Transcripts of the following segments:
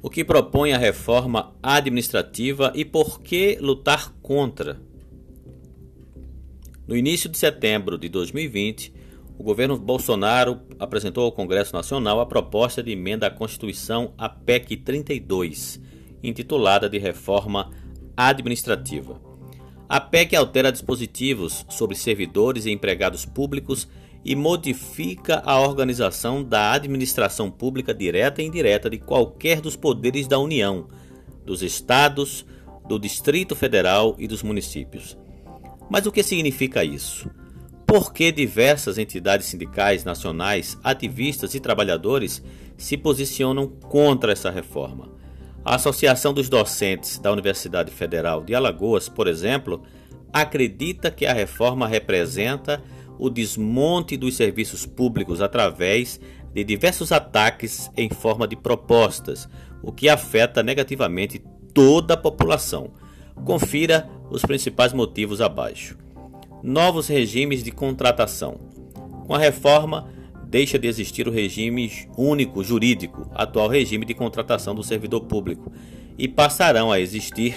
O que propõe a reforma administrativa e por que lutar contra? No início de setembro de 2020, o governo Bolsonaro apresentou ao Congresso Nacional a proposta de emenda à Constituição, a PEC 32, intitulada de Reforma Administrativa. A PEC altera dispositivos sobre servidores e empregados públicos e modifica a organização da administração pública direta e indireta de qualquer dos poderes da União, dos estados, do Distrito Federal e dos municípios. Mas o que significa isso? Por que diversas entidades sindicais nacionais, ativistas e trabalhadores se posicionam contra essa reforma? A Associação dos Docentes da Universidade Federal de Alagoas, por exemplo, acredita que a reforma representa o desmonte dos serviços públicos através de diversos ataques em forma de propostas, o que afeta negativamente toda a população. Confira os principais motivos abaixo. Novos regimes de contratação. Com a reforma, deixa de existir o regime único jurídico, atual regime de contratação do servidor público, e passarão a existir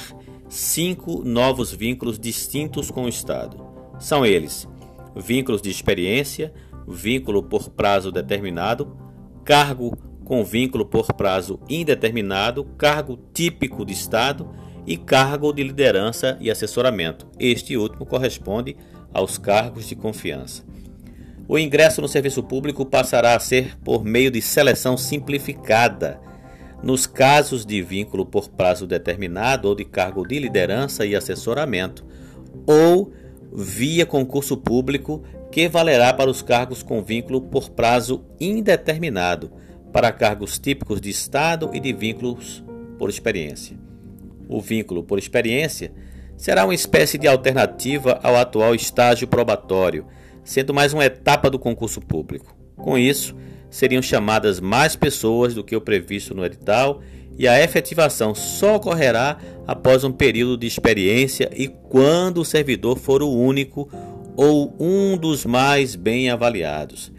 cinco novos vínculos distintos com o Estado. São eles: vínculos de experiência, vínculo por prazo determinado, cargo com vínculo por prazo indeterminado, cargo típico de Estado e cargo de liderança e assessoramento. Este último corresponde aos cargos de confiança. O ingresso no serviço público passará a ser por meio de seleção simplificada. Nos casos de vínculo por prazo determinado ou de cargo de liderança e assessoramento, ou via concurso público que valerá para os cargos com vínculo por prazo indeterminado, para cargos típicos de Estado e de vínculos por experiência. O vínculo por experiência será uma espécie de alternativa ao atual estágio probatório, sendo mais uma etapa do concurso público. Com isso, seriam chamadas mais pessoas do que o previsto no edital e a efetivação só ocorrerá após um período de experiência e quando o servidor for o único ou um dos mais bem avaliados.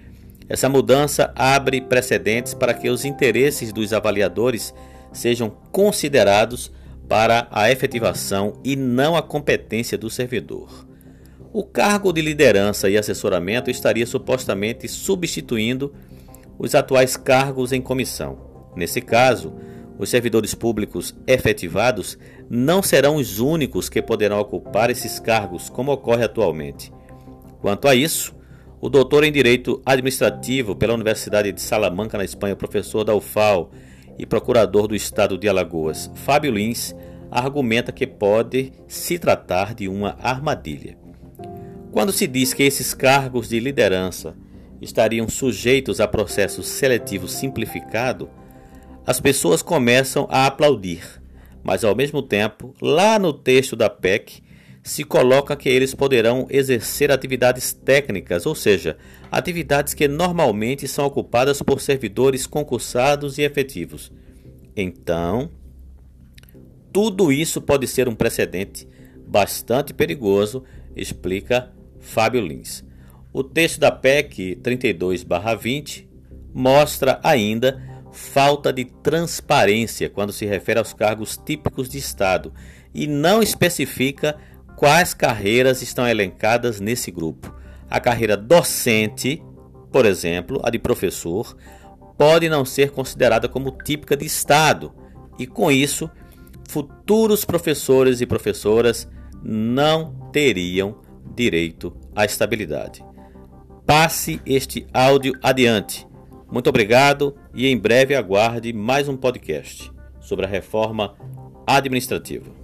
Essa mudança abre precedentes para que os interesses dos avaliadores sejam considerados para a efetivação e não a competência do servidor. O cargo de liderança e assessoramento estaria supostamente substituindo os atuais cargos em comissão. Nesse caso, os servidores públicos efetivados não serão os únicos que poderão ocupar esses cargos, como ocorre atualmente. Quanto a isso, o doutor em Direito Administrativo pela Universidade de Salamanca, na Espanha, professor da UFAL e procurador do Estado de Alagoas, Fábio Lins, argumenta que pode se tratar de uma armadilha. Quando se diz que esses cargos de liderança estariam sujeitos a processo seletivo simplificado, as pessoas começam a aplaudir, mas ao mesmo tempo, lá no texto da PEC, se coloca que eles poderão exercer atividades técnicas, ou seja, atividades que normalmente são ocupadas por servidores concursados e efetivos. Então, tudo isso pode ser um precedente bastante perigoso, explica Fábio Lins. O texto da PEC 32/20 mostra ainda falta de transparência quando se refere aos cargos típicos de Estado e não especifica quais carreiras estão elencadas nesse grupo. A carreira docente, por exemplo, a de professor, pode não ser considerada como típica de Estado e, com isso, futuros professores e professoras não teriam direito à estabilidade. Passe este áudio adiante muito obrigado e em breve aguarde mais um podcast sobre a reforma administrativa.